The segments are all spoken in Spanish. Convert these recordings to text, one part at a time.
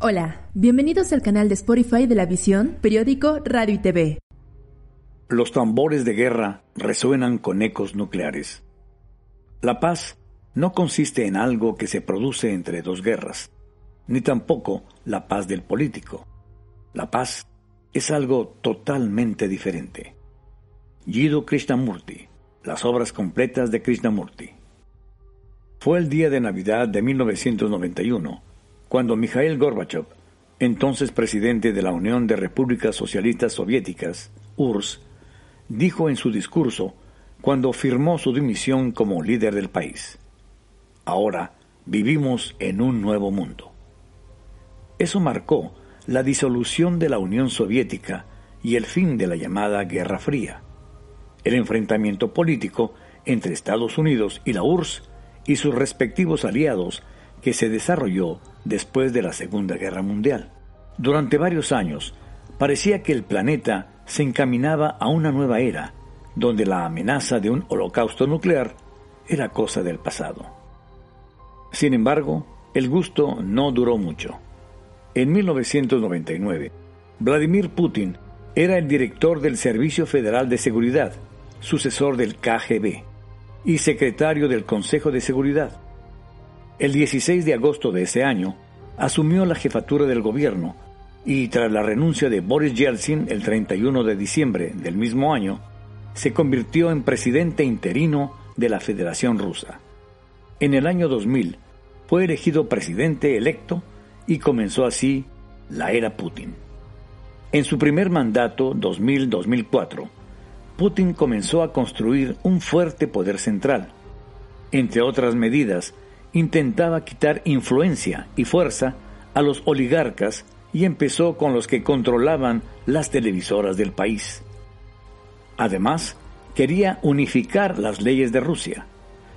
Hola, bienvenidos al canal de Spotify de la Visión, periódico Radio y TV. Los tambores de guerra resuenan con ecos nucleares. La paz no consiste en algo que se produce entre dos guerras, ni tampoco la paz del político. La paz es algo totalmente diferente. Jiddu Krishnamurti, las obras completas de Krishnamurti. Fue el día de Navidad de 1991 cuando Mikhail Gorbachev, entonces presidente de la Unión de Repúblicas Socialistas Soviéticas, URSS, dijo en su discurso cuando firmó su dimisión como líder del país, Ahora vivimos en un nuevo mundo. Eso marcó la disolución de la Unión Soviética y el fin de la llamada Guerra Fría, el enfrentamiento político entre Estados Unidos y la URSS y sus respectivos aliados que se desarrolló después de la Segunda Guerra Mundial. Durante varios años, parecía que el planeta se encaminaba a una nueva era, donde la amenaza de un holocausto nuclear era cosa del pasado. Sin embargo, el gusto no duró mucho. En 1999, Vladimir Putin era el director del Servicio Federal de Seguridad, sucesor del KGB, y secretario del Consejo de Seguridad. El 16 de agosto de ese año, asumió la jefatura del gobierno y tras la renuncia de Boris Yeltsin el 31 de diciembre del mismo año, se convirtió en presidente interino de la Federación Rusa. En el año 2000 fue elegido presidente electo y comenzó así la era Putin. En su primer mandato, 2000-2004, Putin comenzó a construir un fuerte poder central. Entre otras medidas, intentaba quitar influencia y fuerza a los oligarcas y empezó con los que controlaban las televisoras del país. Además, quería unificar las leyes de Rusia,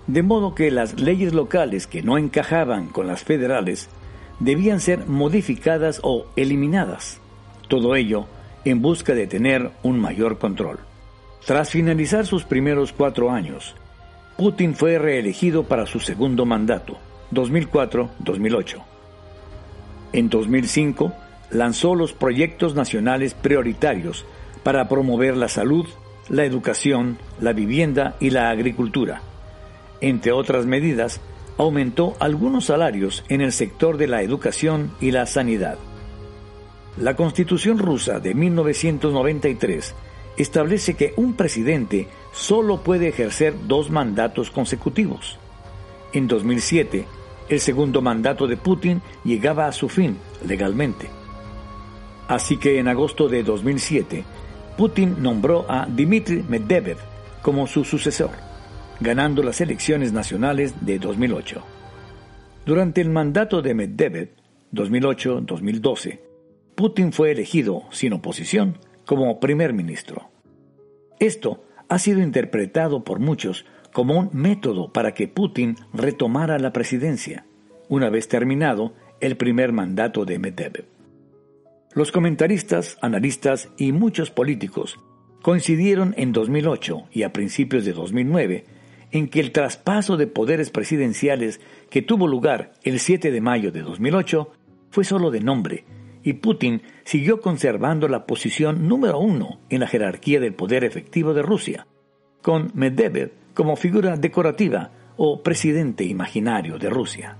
de modo que las leyes locales que no encajaban con las federales debían ser modificadas o eliminadas. Todo ello en busca de tener un mayor control. Tras finalizar sus primeros cuatro años, Putin fue reelegido para su segundo mandato, 2004-2008. En 2005, lanzó los proyectos nacionales prioritarios para promover la salud, la educación, la vivienda y la agricultura. Entre otras medidas, aumentó algunos salarios en el sector de la educación y la sanidad. La Constitución rusa de 1993 establece que un presidente solo puede ejercer dos mandatos consecutivos. En 2007, el segundo mandato de Putin llegaba a su fin legalmente. Así que en agosto de 2007, Putin nombró a Dmitry Medvedev como su sucesor, ganando las elecciones nacionales de 2008. Durante el mandato de Medvedev, 2008-2012, Putin fue elegido, sin oposición, como primer ministro. Esto ha sido interpretado por muchos como un método para que Putin retomara la presidencia, una vez terminado el primer mandato de Medvedev. Los comentaristas, analistas y muchos políticos coincidieron en 2008 y a principios de 2009 en que el traspaso de poderes presidenciales que tuvo lugar el 7 de mayo de 2008 fue solo de nombre y Putin siguió conservando la posición número uno en la jerarquía del poder efectivo de Rusia, con Medvedev como figura decorativa o presidente imaginario de Rusia.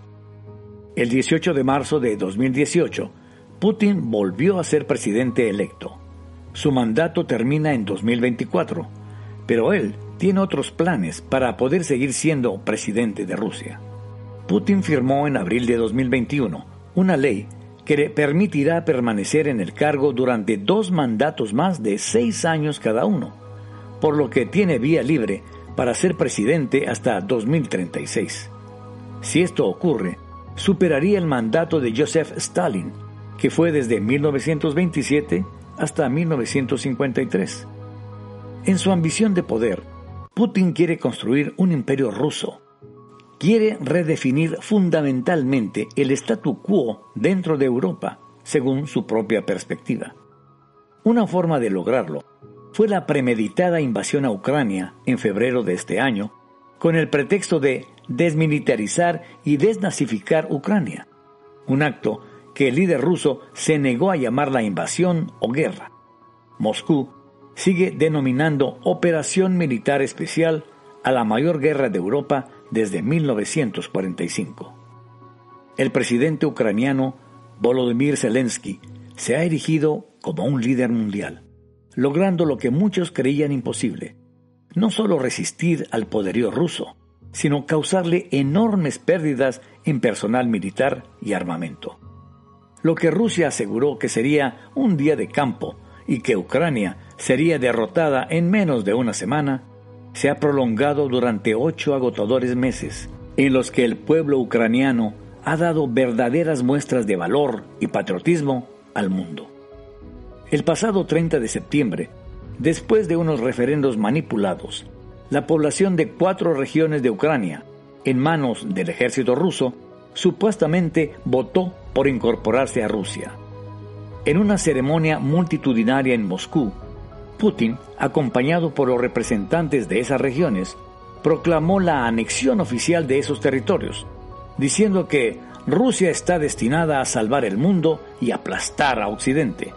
El 18 de marzo de 2018, Putin volvió a ser presidente electo. Su mandato termina en 2024, pero él tiene otros planes para poder seguir siendo presidente de Rusia. Putin firmó en abril de 2021 una ley que le permitirá permanecer en el cargo durante dos mandatos más de seis años cada uno, por lo que tiene vía libre para ser presidente hasta 2036. Si esto ocurre, superaría el mandato de Joseph Stalin, que fue desde 1927 hasta 1953. En su ambición de poder, Putin quiere construir un imperio ruso. Quiere redefinir fundamentalmente el statu quo dentro de Europa, según su propia perspectiva. Una forma de lograrlo fue la premeditada invasión a Ucrania en febrero de este año, con el pretexto de desmilitarizar y desnazificar Ucrania, un acto que el líder ruso se negó a llamar la invasión o guerra. Moscú sigue denominando Operación Militar Especial a la mayor guerra de Europa desde 1945. El presidente ucraniano Volodymyr Zelensky se ha erigido como un líder mundial, logrando lo que muchos creían imposible, no solo resistir al poderío ruso, sino causarle enormes pérdidas en personal militar y armamento. Lo que Rusia aseguró que sería un día de campo y que Ucrania sería derrotada en menos de una semana, se ha prolongado durante ocho agotadores meses, en los que el pueblo ucraniano ha dado verdaderas muestras de valor y patriotismo al mundo. El pasado 30 de septiembre, después de unos referendos manipulados, la población de cuatro regiones de Ucrania, en manos del ejército ruso, supuestamente votó por incorporarse a Rusia. En una ceremonia multitudinaria en Moscú, Putin, acompañado por los representantes de esas regiones, proclamó la anexión oficial de esos territorios, diciendo que Rusia está destinada a salvar el mundo y aplastar a Occidente.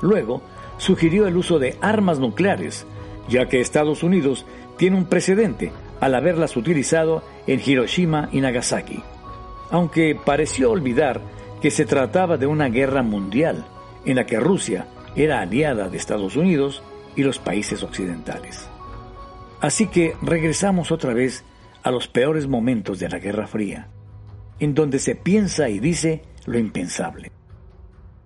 Luego, sugirió el uso de armas nucleares, ya que Estados Unidos tiene un precedente al haberlas utilizado en Hiroshima y Nagasaki, aunque pareció olvidar que se trataba de una guerra mundial en la que Rusia era aliada de Estados Unidos y los países occidentales. Así que regresamos otra vez a los peores momentos de la Guerra Fría, en donde se piensa y dice lo impensable.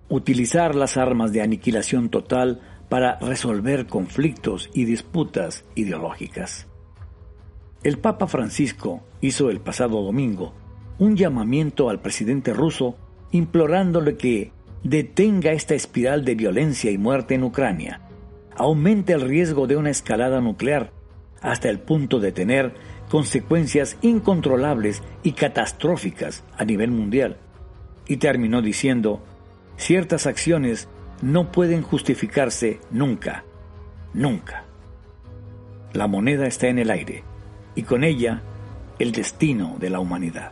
Utilizar las armas de aniquilación total para resolver conflictos y disputas ideológicas. El Papa Francisco hizo el pasado domingo un llamamiento al presidente ruso implorándole que detenga esta espiral de violencia y muerte en Ucrania aumenta el riesgo de una escalada nuclear hasta el punto de tener consecuencias incontrolables y catastróficas a nivel mundial. Y terminó diciendo, ciertas acciones no pueden justificarse nunca, nunca. La moneda está en el aire y con ella el destino de la humanidad.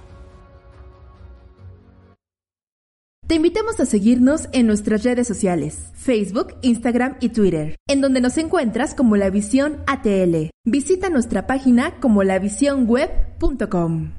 Te invitamos a seguirnos en nuestras redes sociales, Facebook, Instagram y Twitter, en donde nos encuentras como La Visión ATL. Visita nuestra página como lavisionweb.com.